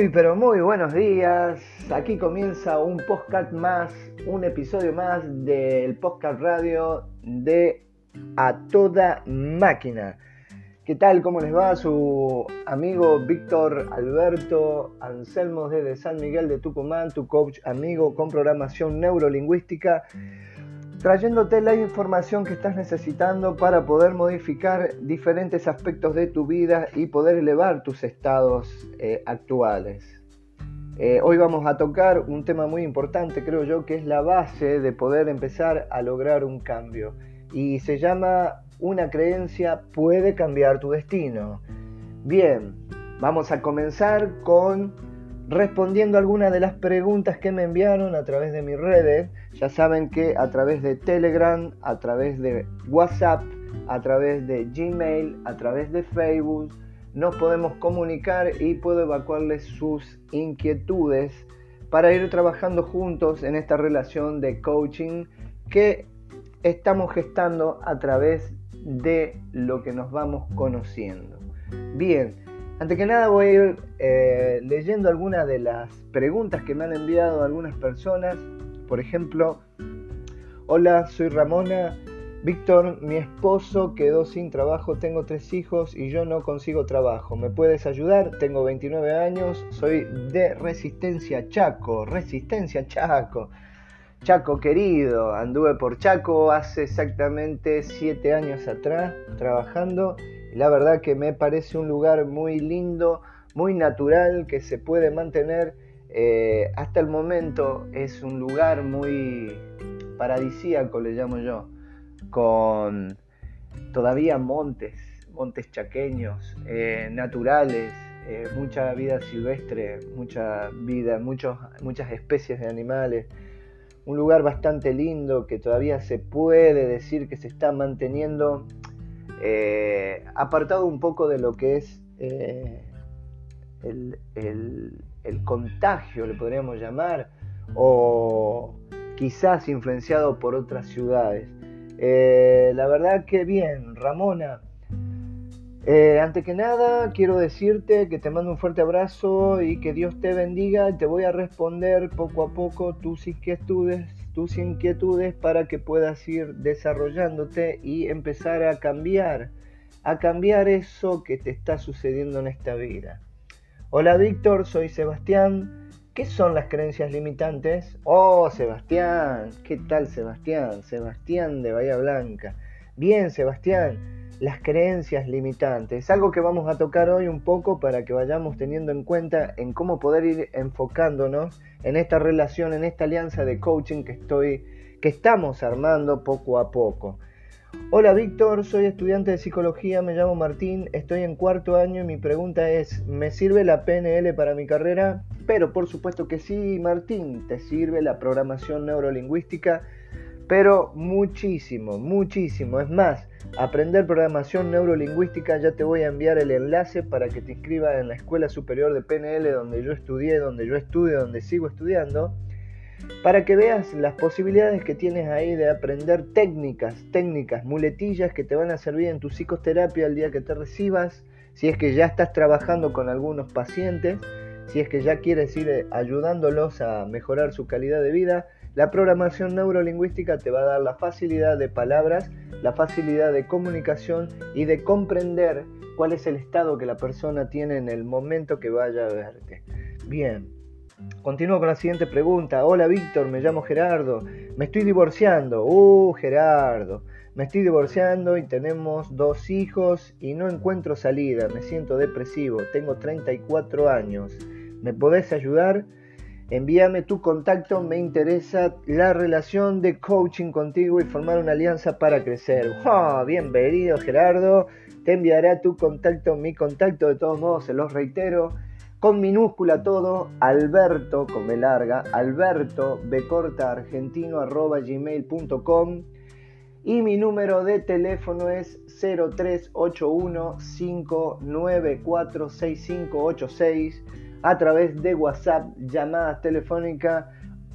Muy, pero muy buenos días. Aquí comienza un podcast más, un episodio más del podcast radio de A Toda Máquina. ¿Qué tal? ¿Cómo les va? Su amigo Víctor Alberto Anselmo desde San Miguel de Tucumán, tu coach amigo con programación neurolingüística trayéndote la información que estás necesitando para poder modificar diferentes aspectos de tu vida y poder elevar tus estados eh, actuales. Eh, hoy vamos a tocar un tema muy importante, creo yo, que es la base de poder empezar a lograr un cambio. Y se llama una creencia puede cambiar tu destino. Bien, vamos a comenzar con respondiendo algunas de las preguntas que me enviaron a través de mis redes. Ya saben que a través de Telegram, a través de WhatsApp, a través de Gmail, a través de Facebook, nos podemos comunicar y puedo evacuarles sus inquietudes para ir trabajando juntos en esta relación de coaching que estamos gestando a través de lo que nos vamos conociendo. Bien, antes que nada voy a ir eh, leyendo algunas de las preguntas que me han enviado algunas personas. Por ejemplo, hola, soy Ramona. Víctor, mi esposo quedó sin trabajo, tengo tres hijos y yo no consigo trabajo. ¿Me puedes ayudar? Tengo 29 años, soy de Resistencia Chaco. Resistencia Chaco. Chaco querido, anduve por Chaco hace exactamente 7 años atrás trabajando la verdad que me parece un lugar muy lindo, muy natural, que se puede mantener eh, hasta el momento. Es un lugar muy paradisíaco, le llamo yo, con todavía montes, montes chaqueños, eh, naturales, eh, mucha vida silvestre, mucha vida, muchos, muchas especies de animales. Un lugar bastante lindo que todavía se puede decir que se está manteniendo apartado un poco de lo que es el, contagio, le podríamos llamar, o quizás influenciado por otras ciudades. Eh, la verdad que bien, Ramona. antes que nada, quiero decirte que te mando un fuerte abrazo y que Dios te bendiga. Te voy a responder poco a poco tus inquietudes tus inquietudes para que puedas ir desarrollándote y empezar a cambiar, a cambiar eso que te está sucediendo en esta vida. Hola Víctor, soy Sebastián. ¿Qué son las creencias limitantes? Oh, Sebastián, ¿qué tal Sebastián? Sebastián de Bahía Blanca. Bien, Sebastián, las creencias limitantes. Es algo que vamos a tocar hoy un poco para que vayamos teniendo en cuenta en cómo poder ir enfocándonos en esta relación, en esta alianza de coaching que estoy que estamos armando poco a poco. Hola Víctor, soy estudiante de psicología, me llamo Martín, estoy en cuarto año y mi pregunta es, ¿me sirve la PNL para mi carrera? Pero por supuesto que sí, Martín, te sirve la programación neurolingüística pero muchísimo, muchísimo. Es más, aprender programación neurolingüística, ya te voy a enviar el enlace para que te inscribas en la Escuela Superior de PNL donde yo estudié, donde yo estudio, donde sigo estudiando, para que veas las posibilidades que tienes ahí de aprender técnicas, técnicas, muletillas que te van a servir en tu psicoterapia el día que te recibas, si es que ya estás trabajando con algunos pacientes, si es que ya quieres ir ayudándolos a mejorar su calidad de vida la programación neurolingüística te va a dar la facilidad de palabras, la facilidad de comunicación y de comprender cuál es el estado que la persona tiene en el momento que vaya a verte. Bien, continúo con la siguiente pregunta. Hola Víctor, me llamo Gerardo. Me estoy divorciando. Uh, Gerardo. Me estoy divorciando y tenemos dos hijos y no encuentro salida. Me siento depresivo. Tengo 34 años. ¿Me podés ayudar? Envíame tu contacto, me interesa la relación de coaching contigo y formar una alianza para crecer. Bienvenido Gerardo, te enviaré tu contacto, mi contacto, de todos modos se los reitero, con minúscula todo, Alberto, con B larga, Alberto corta argentino arroba gmail.com y mi número de teléfono es 0381 594 6586 a través de WhatsApp, llamadas telefónicas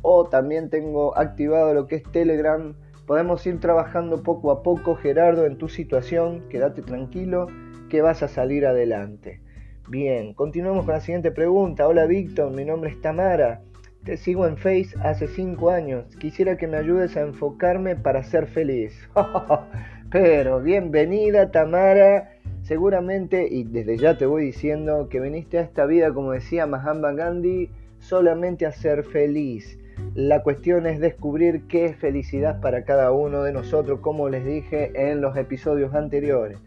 o también tengo activado lo que es Telegram. Podemos ir trabajando poco a poco, Gerardo, en tu situación. Quédate tranquilo que vas a salir adelante. Bien, continuamos con la siguiente pregunta. Hola Víctor, mi nombre es Tamara. Te sigo en Face hace 5 años. Quisiera que me ayudes a enfocarme para ser feliz. Pero bienvenida Tamara. Seguramente, y desde ya te voy diciendo, que viniste a esta vida, como decía Mahatma Gandhi, solamente a ser feliz. La cuestión es descubrir qué es felicidad para cada uno de nosotros, como les dije en los episodios anteriores.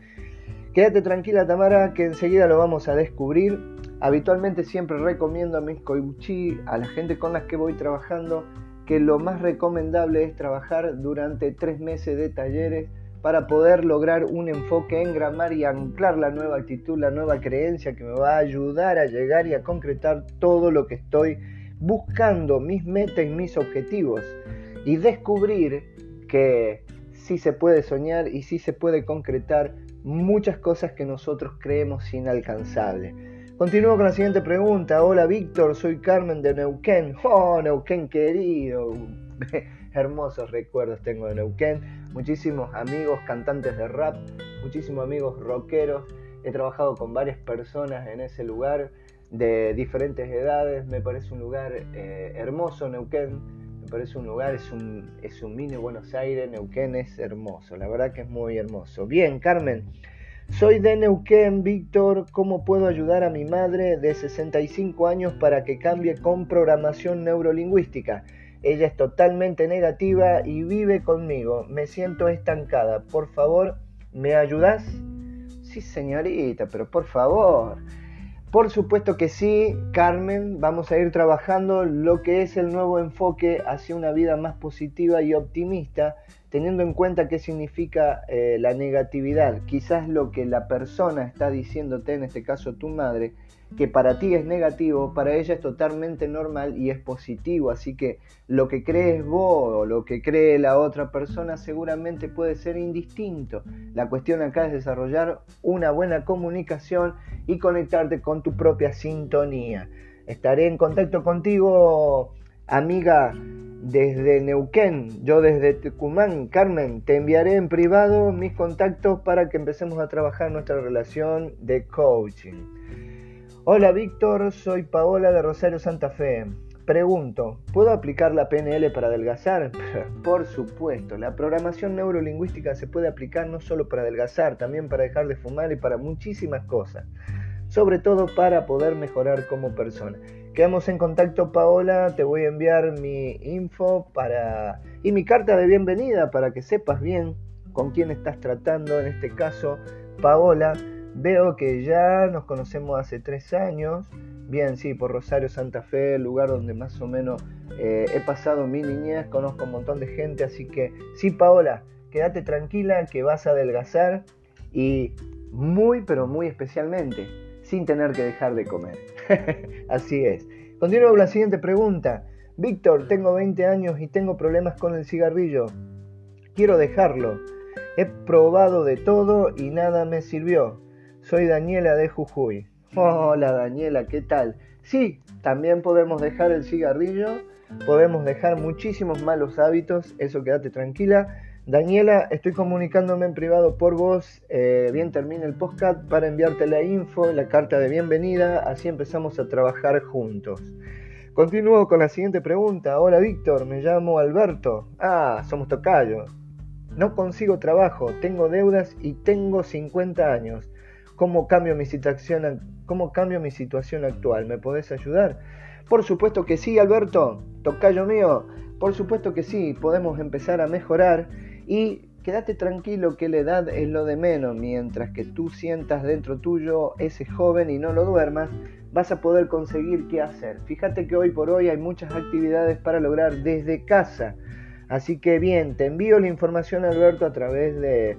Quédate tranquila Tamara, que enseguida lo vamos a descubrir. Habitualmente siempre recomiendo a mis coichi, a la gente con las que voy trabajando, que lo más recomendable es trabajar durante tres meses de talleres para poder lograr un enfoque en gramar y anclar la nueva actitud, la nueva creencia que me va a ayudar a llegar y a concretar todo lo que estoy buscando, mis metas y mis objetivos. Y descubrir que sí se puede soñar y sí se puede concretar muchas cosas que nosotros creemos inalcanzables. Continúo con la siguiente pregunta. Hola Víctor, soy Carmen de Neuquén. Oh, Neuquén querido. Hermosos recuerdos tengo de Neuquén. Muchísimos amigos cantantes de rap, muchísimos amigos rockeros. He trabajado con varias personas en ese lugar de diferentes edades. Me parece un lugar eh, hermoso, Neuquén. Me parece un lugar, es un, es un mini Buenos Aires. Neuquén es hermoso, la verdad que es muy hermoso. Bien, Carmen. Soy de Neuquén, Víctor. ¿Cómo puedo ayudar a mi madre de 65 años para que cambie con programación neurolingüística? Ella es totalmente negativa y vive conmigo. Me siento estancada. Por favor, ¿me ayudas? Sí, señorita, pero por favor. Por supuesto que sí, Carmen, vamos a ir trabajando lo que es el nuevo enfoque hacia una vida más positiva y optimista, teniendo en cuenta qué significa eh, la negatividad. Quizás lo que la persona está diciéndote, en este caso tu madre, que para ti es negativo, para ella es totalmente normal y es positivo. Así que lo que crees vos o lo que cree la otra persona seguramente puede ser indistinto. La cuestión acá es desarrollar una buena comunicación y conectarte con tu propia sintonía. Estaré en contacto contigo, amiga, desde Neuquén, yo desde Tucumán. Carmen, te enviaré en privado mis contactos para que empecemos a trabajar nuestra relación de coaching. Hola Víctor, soy Paola de Rosario Santa Fe. Pregunto, ¿puedo aplicar la PNL para adelgazar? Por supuesto, la programación neurolingüística se puede aplicar no solo para adelgazar, también para dejar de fumar y para muchísimas cosas. Sobre todo para poder mejorar como persona. Quedamos en contacto Paola, te voy a enviar mi info para y mi carta de bienvenida para que sepas bien con quién estás tratando, en este caso Paola Veo que ya nos conocemos hace tres años. Bien, sí, por Rosario Santa Fe, el lugar donde más o menos eh, he pasado mi niñez, conozco un montón de gente, así que sí, Paola, quédate tranquila que vas a adelgazar y muy, pero muy especialmente, sin tener que dejar de comer. así es. Continúo con la siguiente pregunta. Víctor, tengo 20 años y tengo problemas con el cigarrillo. Quiero dejarlo. He probado de todo y nada me sirvió. Soy Daniela de Jujuy. Hola Daniela, ¿qué tal? Sí, también podemos dejar el cigarrillo, podemos dejar muchísimos malos hábitos, eso quédate tranquila. Daniela, estoy comunicándome en privado por vos, eh, bien termina el podcast para enviarte la info, la carta de bienvenida, así empezamos a trabajar juntos. Continúo con la siguiente pregunta. Hola Víctor, me llamo Alberto. Ah, somos tocayos. No consigo trabajo, tengo deudas y tengo 50 años. ¿Cómo cambio mi situación, cómo cambio mi situación actual? ¿Me podés ayudar? Por supuesto que sí, Alberto, tocayo mío. Por supuesto que sí, podemos empezar a mejorar y quédate tranquilo que la edad es lo de menos. Mientras que tú sientas dentro tuyo ese joven y no lo duermas, vas a poder conseguir qué hacer. Fíjate que hoy por hoy hay muchas actividades para lograr desde casa. Así que bien, te envío la información Alberto a través de,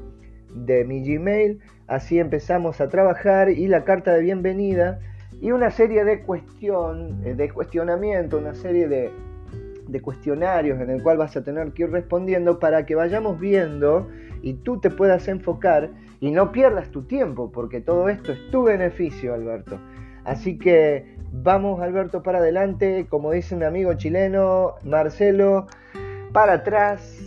de mi Gmail Así empezamos a trabajar y la carta de bienvenida y una serie de, cuestión, eh, de cuestionamiento, una serie de, de cuestionarios en el cual vas a tener que ir respondiendo para que vayamos viendo y tú te puedas enfocar y no pierdas tu tiempo, porque todo esto es tu beneficio, Alberto. Así que vamos, Alberto, para adelante, como dice un amigo chileno, Marcelo, para atrás,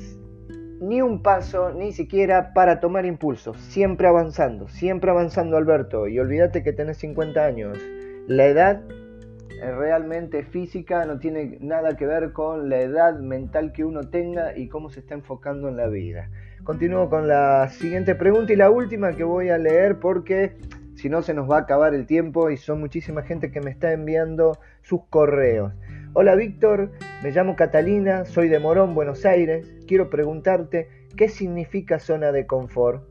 ni un paso, ni siquiera para tomar impulso. Siempre avanzando, siempre avanzando, Alberto. Y olvídate que tenés 50 años. La edad realmente física no tiene nada que ver con la edad mental que uno tenga y cómo se está enfocando en la vida. Continúo con la siguiente pregunta y la última que voy a leer porque si no se nos va a acabar el tiempo y son muchísima gente que me está enviando sus correos. Hola Víctor, me llamo Catalina, soy de Morón, Buenos Aires. Quiero preguntarte qué significa zona de confort.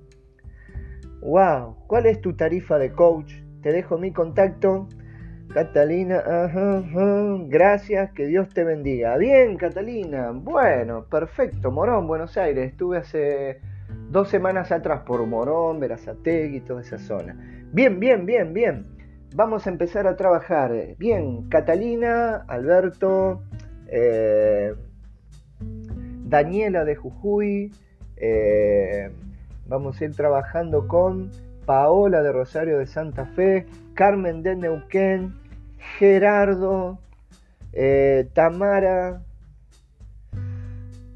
Wow, ¿cuál es tu tarifa de coach? Te dejo mi contacto. Catalina, gracias, que Dios te bendiga. Bien, Catalina, bueno, perfecto. Morón, Buenos Aires. Estuve hace dos semanas atrás por Morón, Verazategui, toda esa zona. Bien, bien, bien, bien vamos a empezar a trabajar. Bien, Catalina, Alberto, eh, Daniela de Jujuy, eh, vamos a ir trabajando con Paola de Rosario de Santa Fe, Carmen de Neuquén, Gerardo, eh, Tamara,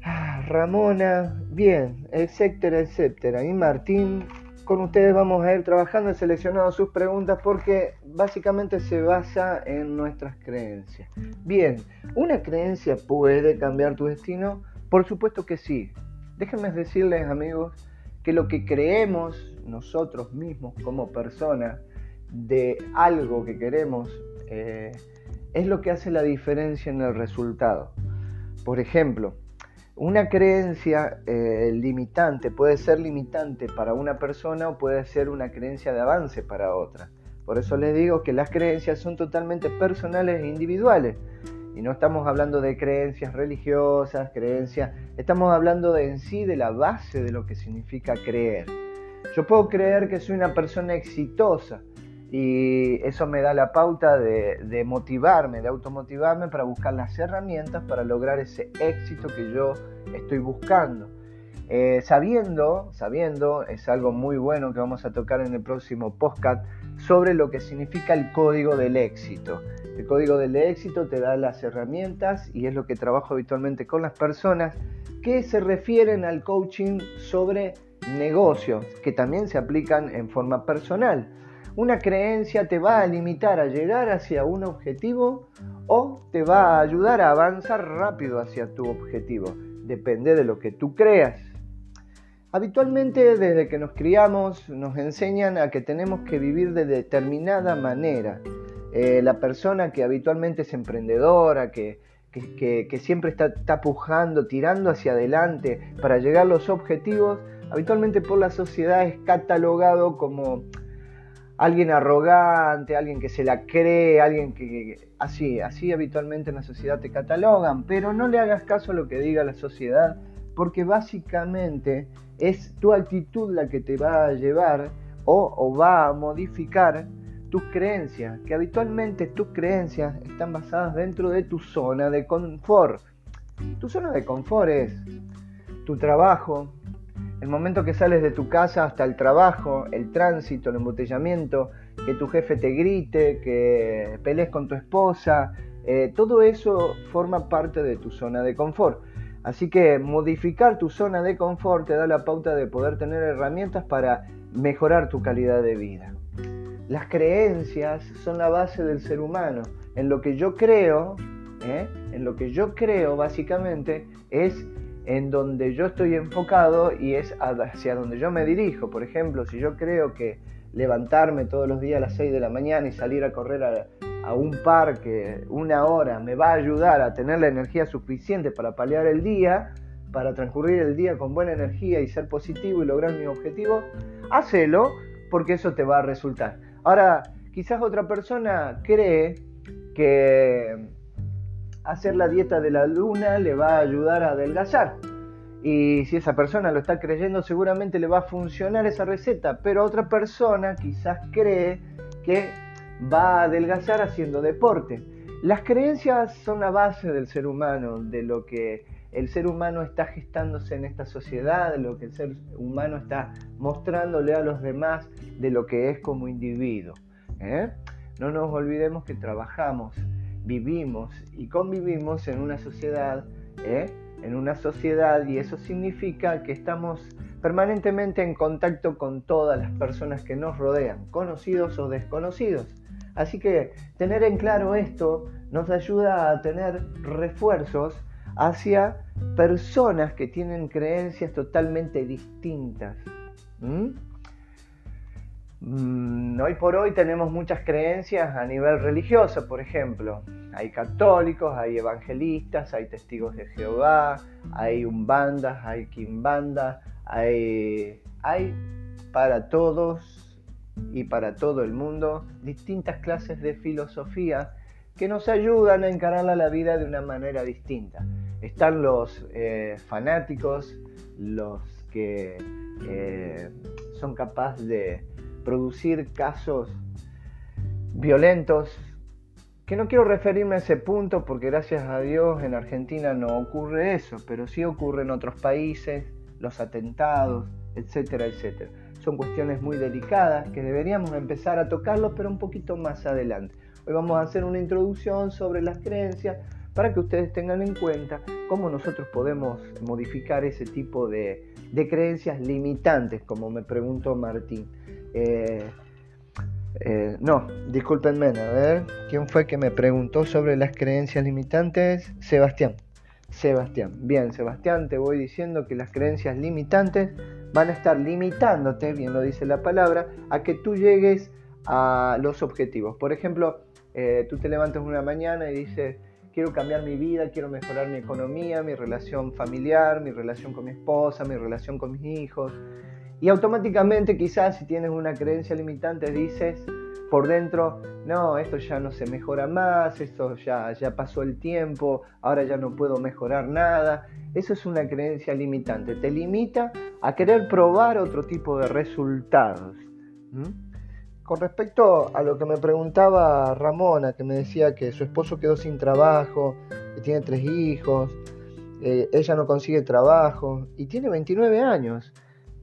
ah, Ramona, bien, etcétera, etcétera, y Martín con ustedes vamos a ir trabajando, he seleccionado sus preguntas porque básicamente se basa en nuestras creencias. Bien, ¿una creencia puede cambiar tu destino? Por supuesto que sí. Déjenme decirles amigos que lo que creemos nosotros mismos como personas de algo que queremos eh, es lo que hace la diferencia en el resultado. Por ejemplo, una creencia eh, limitante puede ser limitante para una persona o puede ser una creencia de avance para otra. Por eso les digo que las creencias son totalmente personales e individuales. Y no estamos hablando de creencias religiosas, creencias, estamos hablando de en sí de la base de lo que significa creer. Yo puedo creer que soy una persona exitosa, y eso me da la pauta de, motivarme, de automotivarme para buscar las herramientas para lograr ese éxito que yo estoy buscando. Eh, sabiendo, sabiendo, es algo muy bueno que vamos a tocar en el próximo podcast sobre lo que significa el código del éxito. El código del éxito te da las herramientas y es lo que trabajo habitualmente con las personas que se refieren al coaching sobre negocios, que también se aplican en forma personal. Una creencia te va a limitar a llegar hacia un objetivo o te va a ayudar a avanzar rápido hacia tu objetivo. Depende de lo que tú creas. Habitualmente desde que nos criamos nos enseñan a que tenemos que vivir de determinada manera. Eh, la persona que habitualmente es emprendedora, que, que, siempre está, está pujando, tirando hacia adelante para llegar a los objetivos, habitualmente por la sociedad es catalogado como alguien arrogante, alguien que se la cree, alguien que, así, así habitualmente en la sociedad te catalogan, pero no le hagas caso a lo que diga la sociedad, porque básicamente es tu actitud la que te va a llevar o, o va a modificar tus creencias, que habitualmente tus creencias están basadas dentro de tu zona de confort. Tu zona de confort es tu trabajo, el momento que sales de tu casa hasta el trabajo, el tránsito, el embotellamiento, que tu jefe te grite, que pelees con tu esposa, eh, todo eso forma parte de tu zona de confort. Así que modificar tu zona de confort te da la pauta de poder tener herramientas para mejorar tu calidad de vida. Las creencias son la base del ser humano. En lo que yo creo, ¿eh? en lo que yo creo básicamente es en donde yo estoy enfocado y es hacia donde yo me dirijo. Por ejemplo, si yo creo que levantarme todos los días a las 6 de la mañana y salir a correr a, un parque una hora me va a ayudar a tener la energía suficiente para paliar el día, para transcurrir el día con buena energía y ser positivo y lograr mi objetivo, hacelo porque eso te va a resultar. Ahora, quizás otra persona cree que hacer la dieta de la luna le va a ayudar a adelgazar. Y si esa persona lo está creyendo, seguramente le va a funcionar esa receta. Pero otra persona quizás cree que va a adelgazar haciendo deporte. Las creencias son la base del ser humano, de lo que el ser humano está gestándose en esta sociedad, de lo que el ser humano está mostrándole a los demás, de lo que es como individuo. ¿eh? No nos olvidemos que trabajamos vivimos y convivimos en una sociedad ¿eh? en una sociedad y eso significa que estamos permanentemente en contacto con todas las personas que nos rodean, conocidos o desconocidos. Así que tener en claro esto nos ayuda a tener refuerzos hacia personas que tienen creencias totalmente distintas. Hoy por hoy tenemos muchas creencias a nivel religioso, por ejemplo. Hay católicos, hay evangelistas, hay testigos de Jehová, hay umbandas, hay quimbandas, hay, hay para todos y para todo el mundo distintas clases de filosofía que nos ayudan a encarar la vida de una manera distinta. Están los eh, fanáticos, los que eh, son capaces de producir casos violentos, que no quiero referirme a ese punto porque gracias a Dios en Argentina no ocurre eso, pero sí ocurre en otros países, los atentados, etcétera, etcétera. Son cuestiones muy delicadas que deberíamos empezar a tocarlos, pero un poquito más adelante. Hoy vamos a hacer una introducción sobre las creencias para que ustedes tengan en cuenta cómo nosotros podemos modificar ese tipo de, de creencias limitantes, como me preguntó Martín. Eh, eh, no, discúlpenme, a ver, ¿quién fue que me preguntó sobre las creencias limitantes? Sebastián. Sebastián. Bien, Sebastián, te voy diciendo que las creencias limitantes van a estar limitándote, bien lo dice la palabra, a que tú llegues a los objetivos. Por ejemplo, eh, tú te levantas una mañana y dices, quiero cambiar mi vida, quiero mejorar mi economía, mi relación familiar, mi relación con mi esposa, mi relación con mis hijos, y automáticamente quizás si tienes una creencia limitante dices por dentro, no, esto ya no se mejora más, esto ya, ya pasó el tiempo, ahora ya no puedo mejorar nada. Eso es una creencia limitante, te limita a querer probar otro tipo de resultados. Con respecto a lo que me preguntaba Ramona, que me decía que su esposo quedó sin trabajo, que tiene tres hijos, eh, ella no consigue trabajo y tiene 29 años.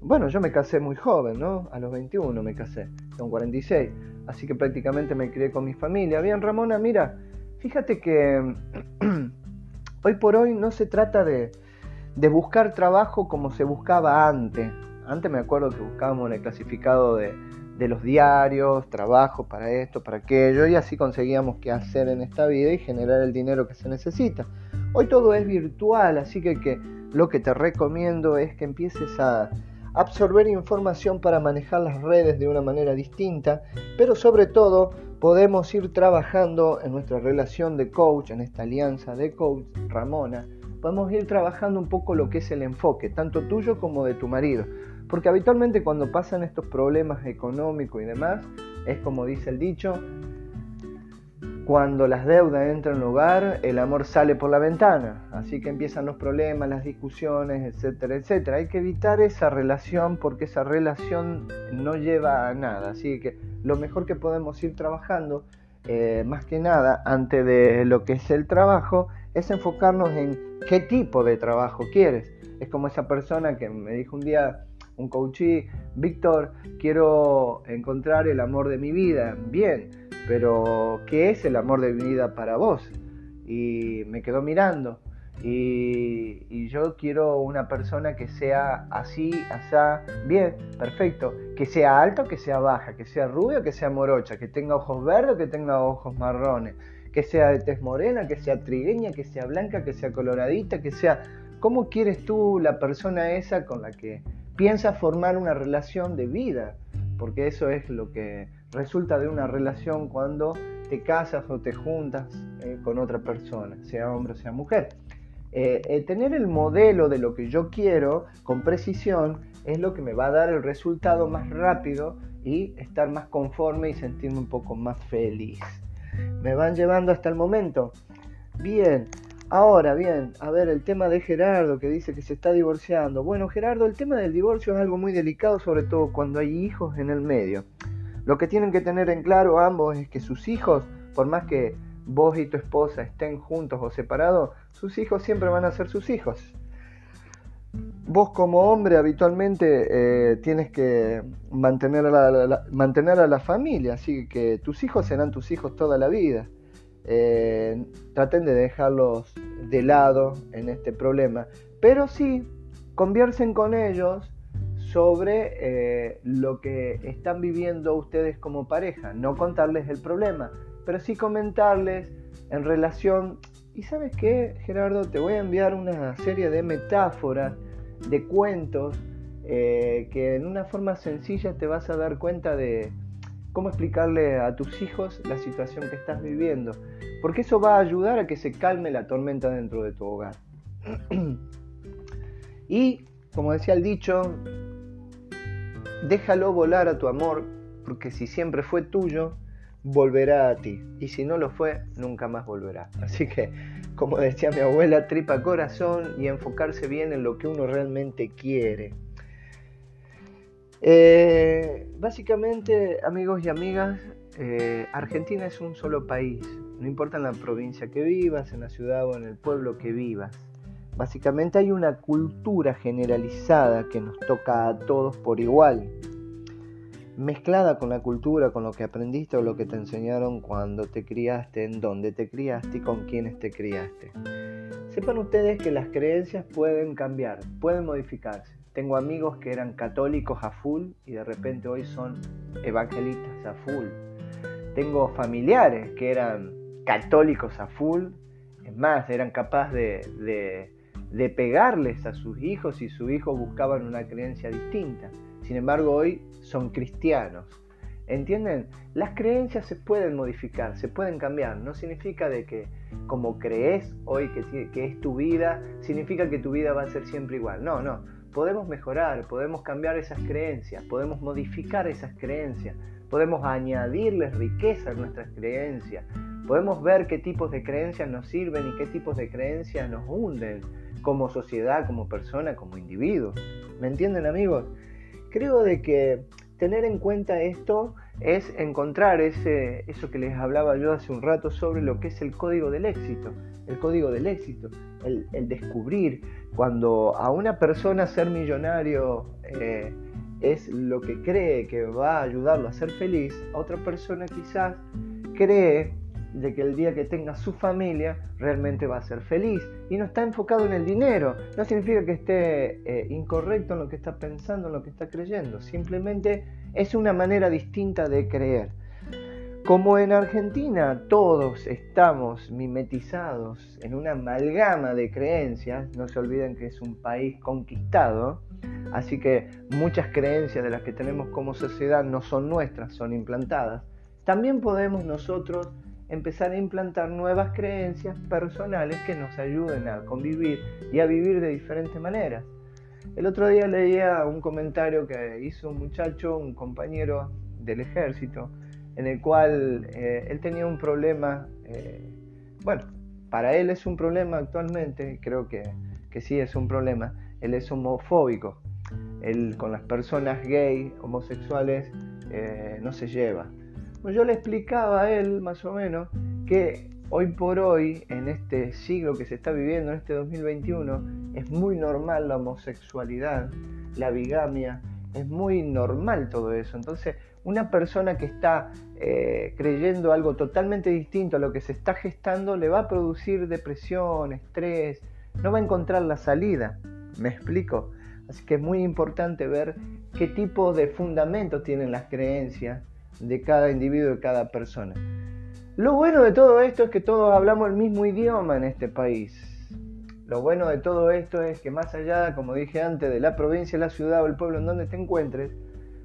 Bueno, yo me casé muy joven, ¿no? A los 21 me casé, con 46. Así que prácticamente me crié con mi familia. Bien, Ramona, mira, fíjate que hoy por hoy no se trata de, buscar trabajo como se buscaba antes. Antes me acuerdo que buscábamos en el clasificado de, de los diarios, trabajo para esto, para aquello, y así conseguíamos qué hacer en esta vida y generar el dinero que se necesita. Hoy todo es virtual, así que lo que te recomiendo es que empieces a absorber información para manejar las redes de una manera distinta, pero sobre todo podemos ir trabajando en nuestra relación de coach, en esta alianza de coach, Ramona, podemos ir trabajando un poco lo que es el enfoque, tanto tuyo como de tu marido. Porque habitualmente cuando pasan estos problemas económicos y demás, es como dice el dicho, cuando las deudas entran en el hogar, el amor sale por la ventana. Así que empiezan los problemas, las discusiones, etcétera, etcétera. Hay que evitar esa relación porque esa relación no lleva a nada. Así que lo mejor que podemos ir trabajando, eh, más que nada, antes de lo que es el trabajo, es enfocarnos en qué tipo de trabajo quieres. Es como esa persona que me dijo un día, un coachí, Víctor, quiero encontrar el amor de mi vida. Bien pero ¿qué es el amor de vida para vos? Y me quedó mirando. Y, yo quiero una persona que sea así, asá, bien, perfecto, que sea alto, que sea baja, que sea rubia, que sea morocha, que tenga ojos verdes, que tenga ojos marrones, que sea de tez morena, que sea trigueña, que sea blanca, que sea coloradita, que sea... ¿Cómo quieres tú la persona esa con la que piensas formar una relación de vida? Porque eso es lo que resulta de una relación cuando te casas o te juntas eh, con otra persona, sea hombre o sea mujer. Eh, eh, tener el modelo de lo que yo quiero con precisión es lo que me va a dar el resultado más rápido y estar más conforme y sentirme un poco más feliz. ¿Me van llevando hasta el momento? Bien, ahora bien, a ver el tema de Gerardo que dice que se está divorciando. Bueno, Gerardo, el tema del divorcio es algo muy delicado, sobre todo cuando hay hijos en el medio. Lo que tienen que tener en claro ambos es que sus hijos, por más que vos y tu esposa estén juntos o separados, sus hijos siempre van a ser sus hijos. Vos como hombre habitualmente eh, tienes que mantener a la, mantener a la familia, así que tus hijos serán tus hijos toda la vida. Eh, traten de dejarlos de lado en este problema, pero sí conversen con ellos sobre eh, lo que están viviendo ustedes como pareja, no contarles el problema, pero sí comentarles en relación, y sabes qué, Gerardo, te voy a enviar una serie de metáforas, de cuentos, eh, que en una forma sencilla te vas a dar cuenta de cómo explicarle a tus hijos la situación que estás viviendo, porque eso va a ayudar a que se calme la tormenta dentro de tu hogar. y, como decía el dicho, déjalo volar a tu amor, porque si siempre fue tuyo, volverá a ti. Y si no lo fue, nunca más volverá. Así que, como decía mi abuela, tripa corazón y enfocarse bien en lo que uno realmente quiere. Eh, básicamente, amigos y amigas, eh, Argentina es un solo país. No importa en la provincia que vivas, en la ciudad o en el pueblo que vivas. Básicamente hay una cultura generalizada que nos toca a todos por igual, mezclada con la cultura, con lo que aprendiste o lo que te enseñaron cuando te criaste, en dónde te criaste y con quiénes te criaste. Sepan ustedes que las creencias pueden cambiar, pueden modificarse. Tengo amigos que eran católicos a full y de repente hoy son evangelistas a full. Tengo familiares que eran católicos a full, es más, eran capaces de, de, pegarles a sus hijos y sus hijos buscaban una creencia distinta. Sin embargo, hoy son cristianos. ¿Entienden? Las creencias se pueden modificar, se pueden cambiar. No significa de que como crees hoy que, que es tu vida, significa que tu vida va a ser siempre igual. No, no podemos mejorar, podemos cambiar esas creencias, podemos modificar esas creencias, podemos añadirles riqueza a nuestras creencias, podemos ver qué tipos de creencias nos sirven y qué tipos de creencias nos hunden como sociedad, como persona, como individuo. ¿Me entienden amigos? Creo de que tener en cuenta esto es encontrar ese, eso que les hablaba yo hace un rato sobre lo que es el código del éxito. El código del éxito, el, descubrir cuando a una persona ser millonario eh, es lo que cree que va a ayudarlo a ser feliz, a otra persona quizás cree de que el día que tenga su familia realmente va a ser feliz y no está enfocado en el dinero. No significa que esté eh, incorrecto en lo que está pensando, en lo que está creyendo. Simplemente es una manera distinta de creer. Como en Argentina todos estamos mimetizados en una amalgama de creencias, no se olviden que es un país conquistado, así que muchas creencias de las que tenemos como sociedad no son nuestras, son implantadas. También podemos nosotros empezar a implantar nuevas creencias personales que nos ayuden a convivir y a vivir de diferentes maneras. El otro día leía un comentario que hizo un muchacho, un compañero del ejército, en el cual eh, él tenía un problema, eh, bueno, para él es un problema actualmente, creo que, que sí es un problema, él es homofóbico, él con las personas gay, homosexuales, eh, no se lleva. Pues yo le explicaba a él más o menos que hoy por hoy, en este siglo que se está viviendo, en este 2021, es muy normal la homosexualidad, la bigamia, es muy normal todo eso. Entonces, una persona que está eh, creyendo algo totalmente distinto a lo que se está gestando le va a producir depresión, estrés, no va a encontrar la salida. ¿Me explico? Así que es muy importante ver qué tipo de fundamentos tienen las creencias de cada individuo, de cada persona. Lo bueno de todo esto es que todos hablamos el mismo idioma en este país. Lo bueno de todo esto es que más allá, como dije antes, de la provincia, la ciudad o el pueblo en donde te encuentres,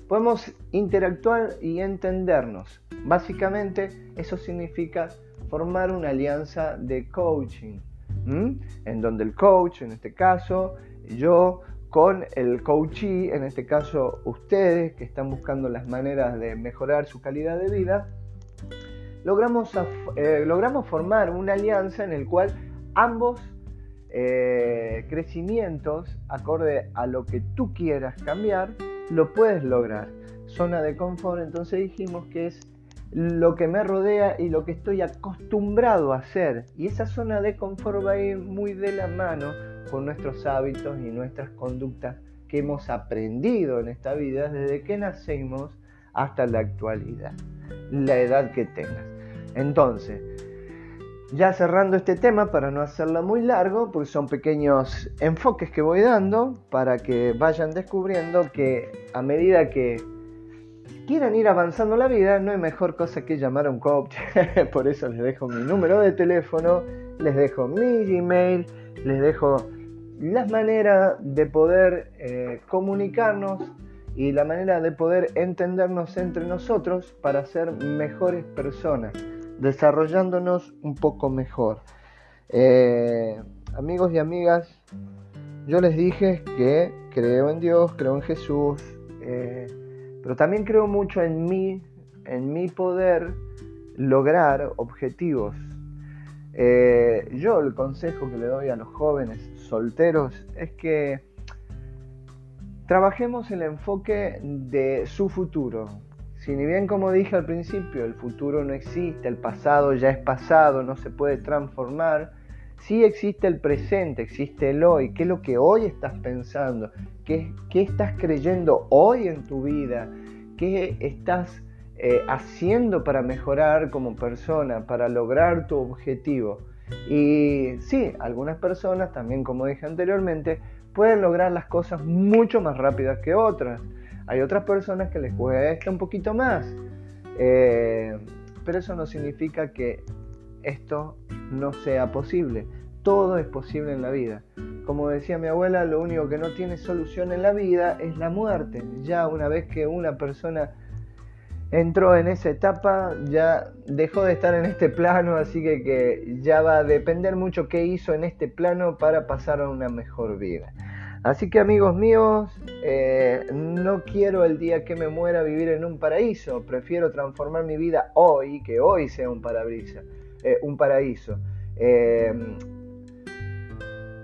podemos interactuar y entendernos. Básicamente eso significa formar una alianza de coaching, en donde el coach, en este caso, yo con el coachee, en este caso ustedes que están buscando las maneras de mejorar su calidad de vida, logramos, eh, logramos formar una alianza en el cual ambos eh, crecimientos, acorde a lo que tú quieras cambiar, lo puedes lograr. Zona de confort, entonces dijimos que es lo que me rodea y lo que estoy acostumbrado a hacer. Y esa zona de confort va a ir muy de la mano con nuestros hábitos y nuestras conductas que hemos aprendido en esta vida desde que nacemos hasta la actualidad, la edad que tengas. Entonces, ya cerrando este tema para no hacerlo muy largo, porque son pequeños enfoques que voy dando para que vayan descubriendo que a medida que quieran ir avanzando la vida, no hay mejor cosa que llamar a un coach. Por eso les dejo mi número de teléfono, les dejo mi Gmail, les dejo las maneras de poder eh, comunicarnos y la manera de poder entendernos entre nosotros para ser mejores personas, desarrollándonos un poco mejor. Eh, amigos y amigas, yo les dije que creo en Dios, creo en Jesús, eh, pero también creo mucho en mí, en mi poder lograr objetivos. Yo el consejo que le doy a los jóvenes solteros es que Trabajemos el enfoque de su futuro. Si ni bien como dije al principio, el futuro no existe, el pasado ya es pasado, no se puede transformar, sí existe el presente, existe el hoy. ¿Qué es lo que hoy estás pensando? ¿Qué, estás creyendo hoy en tu vida? ¿Qué estás eh, haciendo para mejorar como persona, para lograr tu objetivo? Y sí, algunas personas, también como dije anteriormente, pueden lograr las cosas mucho más rápidas que otras. Hay otras personas que les cuesta un poquito más. Eh, pero eso no significa que esto no sea posible. Todo es posible en la vida. Como decía mi abuela, lo único que no tiene solución en la vida es la muerte. Ya una vez que una persona entró en esa etapa, ya dejó de estar en este plano, así que, que ya va a depender mucho qué hizo en este plano para pasar a una mejor vida. Así que amigos míos, eh, no quiero el día que me muera vivir en un paraíso, prefiero transformar mi vida hoy, que hoy sea un, eh, un paraíso. Eh,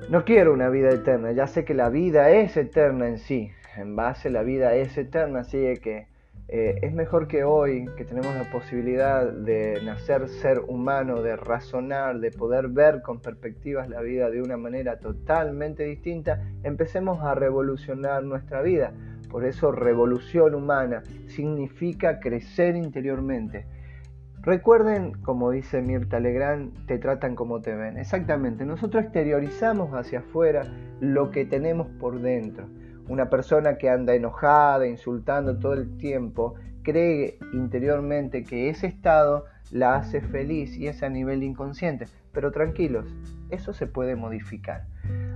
no quiero una vida eterna, ya sé que la vida es eterna en sí, en base la vida es eterna, así que eh, es mejor que hoy, que tenemos la posibilidad de nacer ser humano, de razonar, de poder ver con perspectivas la vida de una manera totalmente distinta, empecemos a revolucionar nuestra vida. Por eso revolución humana significa crecer interiormente. Recuerden, como dice Mirta Legrand, te tratan como te ven. Exactamente, nosotros exteriorizamos hacia afuera lo que tenemos por dentro. Una persona que anda enojada, insultando todo el tiempo, cree interiormente que ese estado la hace feliz y es a nivel inconsciente. Pero tranquilos, eso se puede modificar.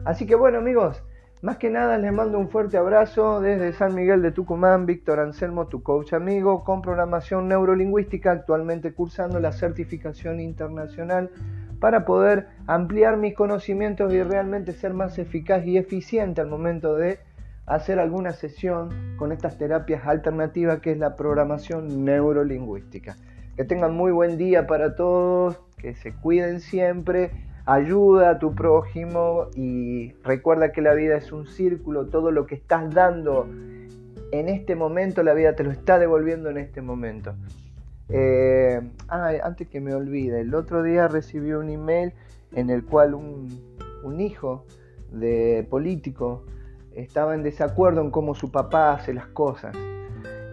Así que bueno amigos, más que nada les mando un fuerte abrazo desde San Miguel de Tucumán, Víctor Anselmo, tu coach amigo con programación neurolingüística, actualmente cursando la certificación internacional para poder ampliar mis conocimientos y realmente ser más eficaz y eficiente al momento de hacer alguna sesión con estas terapias alternativas que es la programación neurolingüística. Que tengan muy buen día para todos, que se cuiden siempre, ayuda a tu prójimo y recuerda que la vida es un círculo, todo lo que estás dando en este momento, la vida te lo está devolviendo en este momento. Eh, antes que me olvide, el otro día recibí un email en el cual un, un hijo de político estaba en desacuerdo en cómo su papá hace las cosas.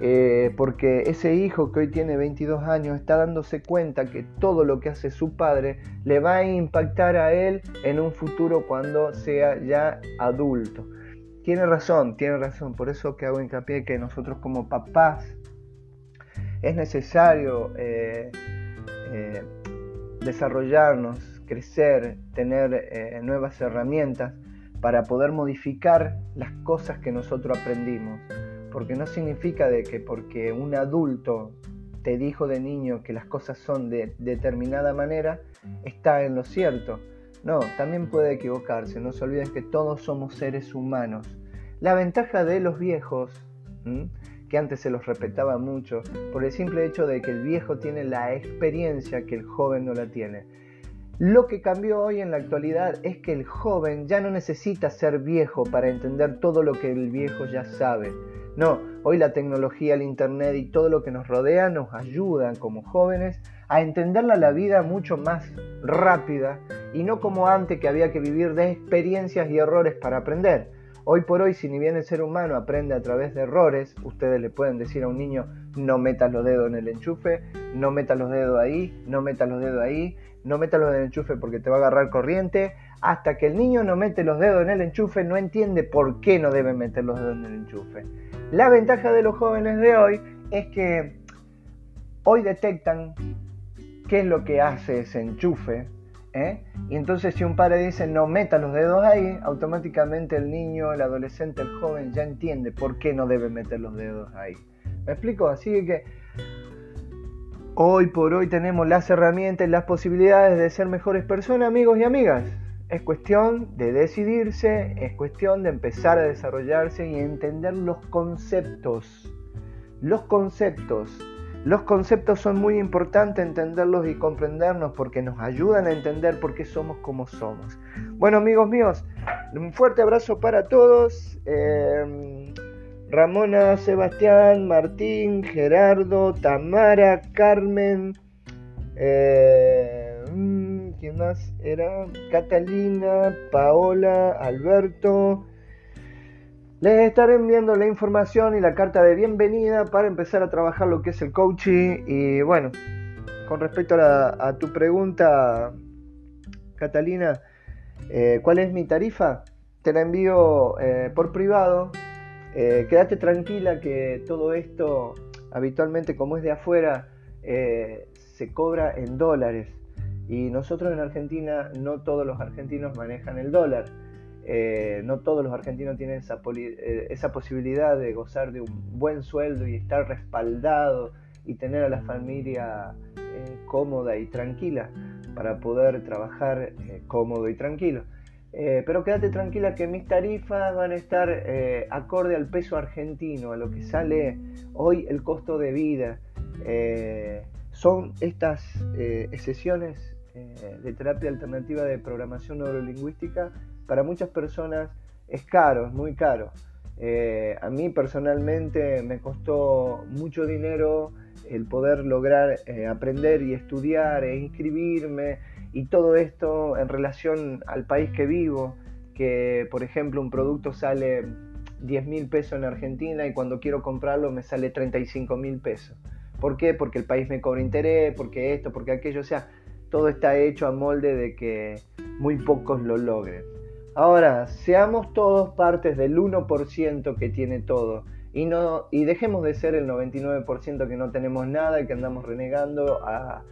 Eh, porque ese hijo que hoy tiene 22 años está dándose cuenta que todo lo que hace su padre le va a impactar a él en un futuro cuando sea ya adulto. Tiene razón, tiene razón, por eso que hago hincapié que nosotros como papás es necesario eh, eh, desarrollarnos, crecer, tener nuevas herramientas para poder modificar las cosas que nosotros aprendimos. Porque no significa de que porque un adulto te dijo de niño que las cosas son de determinada manera, está en lo cierto. No, también puede equivocarse. No se olviden que todos somos seres humanos. La ventaja de los viejos, que antes se los respetaba mucho, por el simple hecho de que el viejo tiene la experiencia que el joven no la tiene. Lo que cambió hoy en la actualidad es que el joven ya no necesita ser viejo para entender todo lo que el viejo ya sabe. No, hoy la tecnología, el internet y todo lo que nos rodea nos ayudan como jóvenes a entenderla la vida mucho más rápida y no como antes que había que vivir de experiencias y errores para aprender. Hoy por hoy, si ni bien el ser humano aprende a través de errores, ustedes le pueden decir a un niño, no metas los dedos en el enchufe, no metas los dedos ahí, no metas los dedos ahí, no dedos en el enchufe porque te va a agarrar corriente. Hasta que el niño no mete los dedos en el enchufe, no entiende por qué no debe meter los dedos en el enchufe. La ventaja de los jóvenes de hoy es que hoy detectan qué es lo que hace ese enchufe, ¿eh? Y entonces si un padre dice no meta los dedos ahí, automáticamente el niño, el adolescente, el joven ya entiende por qué no debe meter los dedos ahí. ¿Me explico? Así que hoy por hoy tenemos las herramientas y las posibilidades de ser mejores personas, amigos y amigas. Es cuestión de decidirse, es cuestión de empezar a desarrollarse y entender los conceptos. Los conceptos los conceptos son muy importantes entenderlos y comprendernos porque nos ayudan a entender por qué somos como somos. Bueno amigos míos, un fuerte abrazo para todos. Em, Ramona, Sebastián, Martín, Gerardo, Tamara, Carmen, eh, mm, ¿quién más era? Catalina, Paola, Alberto. Les estaré enviando la información y la carta de bienvenida para empezar a trabajar lo que es el coaching. Y bueno, con respecto a, tu pregunta, Catalina, eh, ¿cuál es mi tarifa? Te la envío eh, por privado. Eh, quédate tranquila que todo esto, habitualmente como es de afuera, se cobra en dólares. Y nosotros en Argentina, no todos los argentinos manejan el dólar. Eh, no todos los argentinos tienen eh, esa, posibilidad de gozar de un buen sueldo y estar respaldado y tener a la familia eh, cómoda y tranquila para poder trabajar cómodo y tranquilo. Pero quédate tranquila que mis tarifas van a estar acorde al peso argentino, a lo que sale hoy el costo de vida. son estas sesiones de terapia alternativa de programación neurolingüística para muchas personas es caro, es muy caro. Eh, a mí personalmente me costó mucho dinero el poder lograr eh, aprender y estudiar e inscribirme y todo esto en relación al país que vivo, que por ejemplo un producto sale 10 mil pesos en Argentina y cuando quiero comprarlo me sale 35 mil pesos. ¿Por qué? Porque el país me cobra interés, porque esto, porque aquello, o sea, todo está hecho a molde de que muy pocos lo logren. Ahora, seamos todos partes del 1% que tiene todo y, no, y dejemos de ser el 99% que no tenemos nada y que andamos renegando a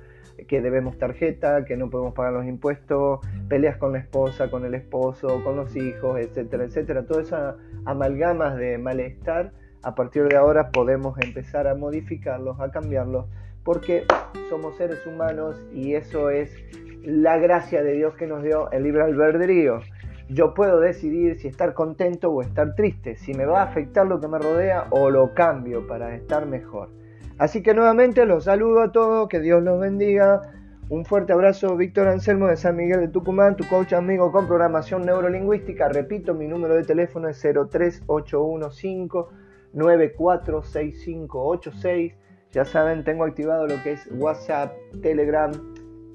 que debemos tarjeta, que no podemos pagar los impuestos, peleas con la esposa, con el esposo, con los hijos, etcétera, etcétera. Todas esas amalgamas de malestar, a partir de ahora podemos empezar a modificarlos, a cambiarlos, porque somos seres humanos y eso es la gracia de Dios que nos dio el libre albedrío yo puedo decidir si estar contento o estar triste, si me va a afectar lo que me rodea o lo cambio para estar mejor. Así que nuevamente los saludo a todos, que Dios los bendiga. Un fuerte abrazo, Víctor Anselmo de San Miguel de Tucumán, tu coach amigo con programación neurolingüística. Repito, mi número de teléfono es 03815 946586. Ya saben, tengo activado lo que es WhatsApp, Telegram,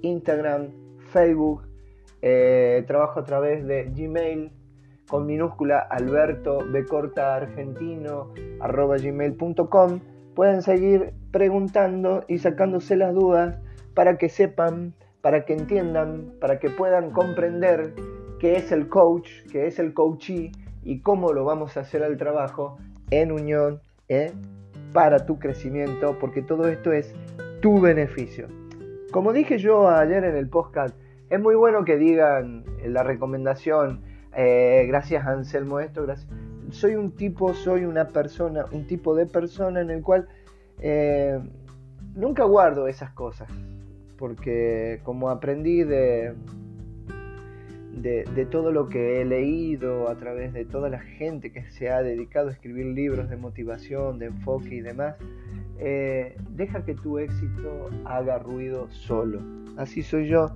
Instagram, Facebook, eh, trabajo a través de Gmail con minúscula alberto argentino arroba gmail.com. Pueden seguir preguntando y sacándose las dudas para que sepan, para que entiendan, para que puedan comprender qué es el coach, qué es el coachee y cómo lo vamos a hacer al trabajo en unión ¿eh? para tu crecimiento, porque todo esto es tu beneficio. Como dije yo ayer en el podcast, es muy bueno que digan la recomendación, eh, gracias Anselmo esto, gracias. Soy un tipo, soy una persona, un tipo de persona en el cual eh, nunca guardo esas cosas, porque como aprendí de, de, todo lo que he leído a través de toda la gente que se ha dedicado a escribir libros de motivación, de enfoque y demás, eh, deja que tu éxito haga ruido solo. Así soy yo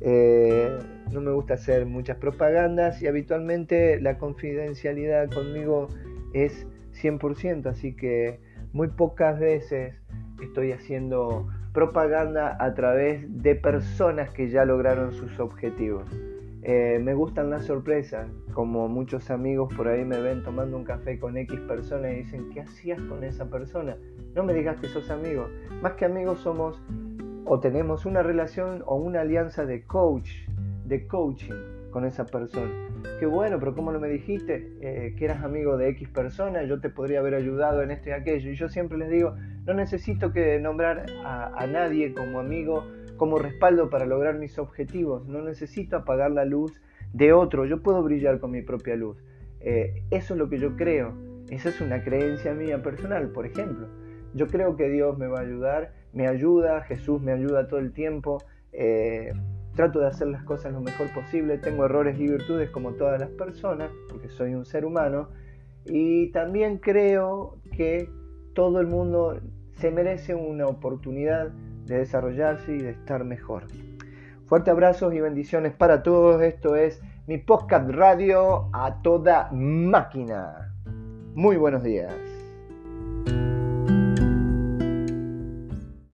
eh, no me gusta hacer muchas propagandas y habitualmente la confidencialidad conmigo es 100%, así que muy pocas veces estoy haciendo propaganda a través de personas que ya lograron sus objetivos. Eh, me gustan las sorpresas, como muchos amigos por ahí me ven tomando un café con X persona y dicen, ¿qué hacías con esa persona? No me digas que sos amigo. Más que amigos somos o tenemos una relación o una alianza de coach, de coaching con esa persona. Qué bueno, pero ¿cómo no me dijiste eh, que eras amigo de X persona? Yo te podría haber ayudado en esto y aquello. Y yo siempre les digo, no necesito que nombrar a, nadie como amigo, como respaldo para lograr mis objetivos. No necesito apagar la luz de otro. Yo puedo brillar con mi propia luz. Eh, eso es lo que yo creo. Esa es una creencia mía personal, por ejemplo. Yo creo que Dios me va a ayudar, me ayuda, Jesús me ayuda todo el tiempo. Eh, trato de hacer las cosas lo mejor posible, tengo errores y virtudes como todas las personas, porque soy un ser humano, y también creo que todo el mundo se merece una oportunidad de desarrollarse y de estar mejor. Fuerte abrazos y bendiciones para todos. Esto es mi podcast radio a toda máquina. Muy buenos días.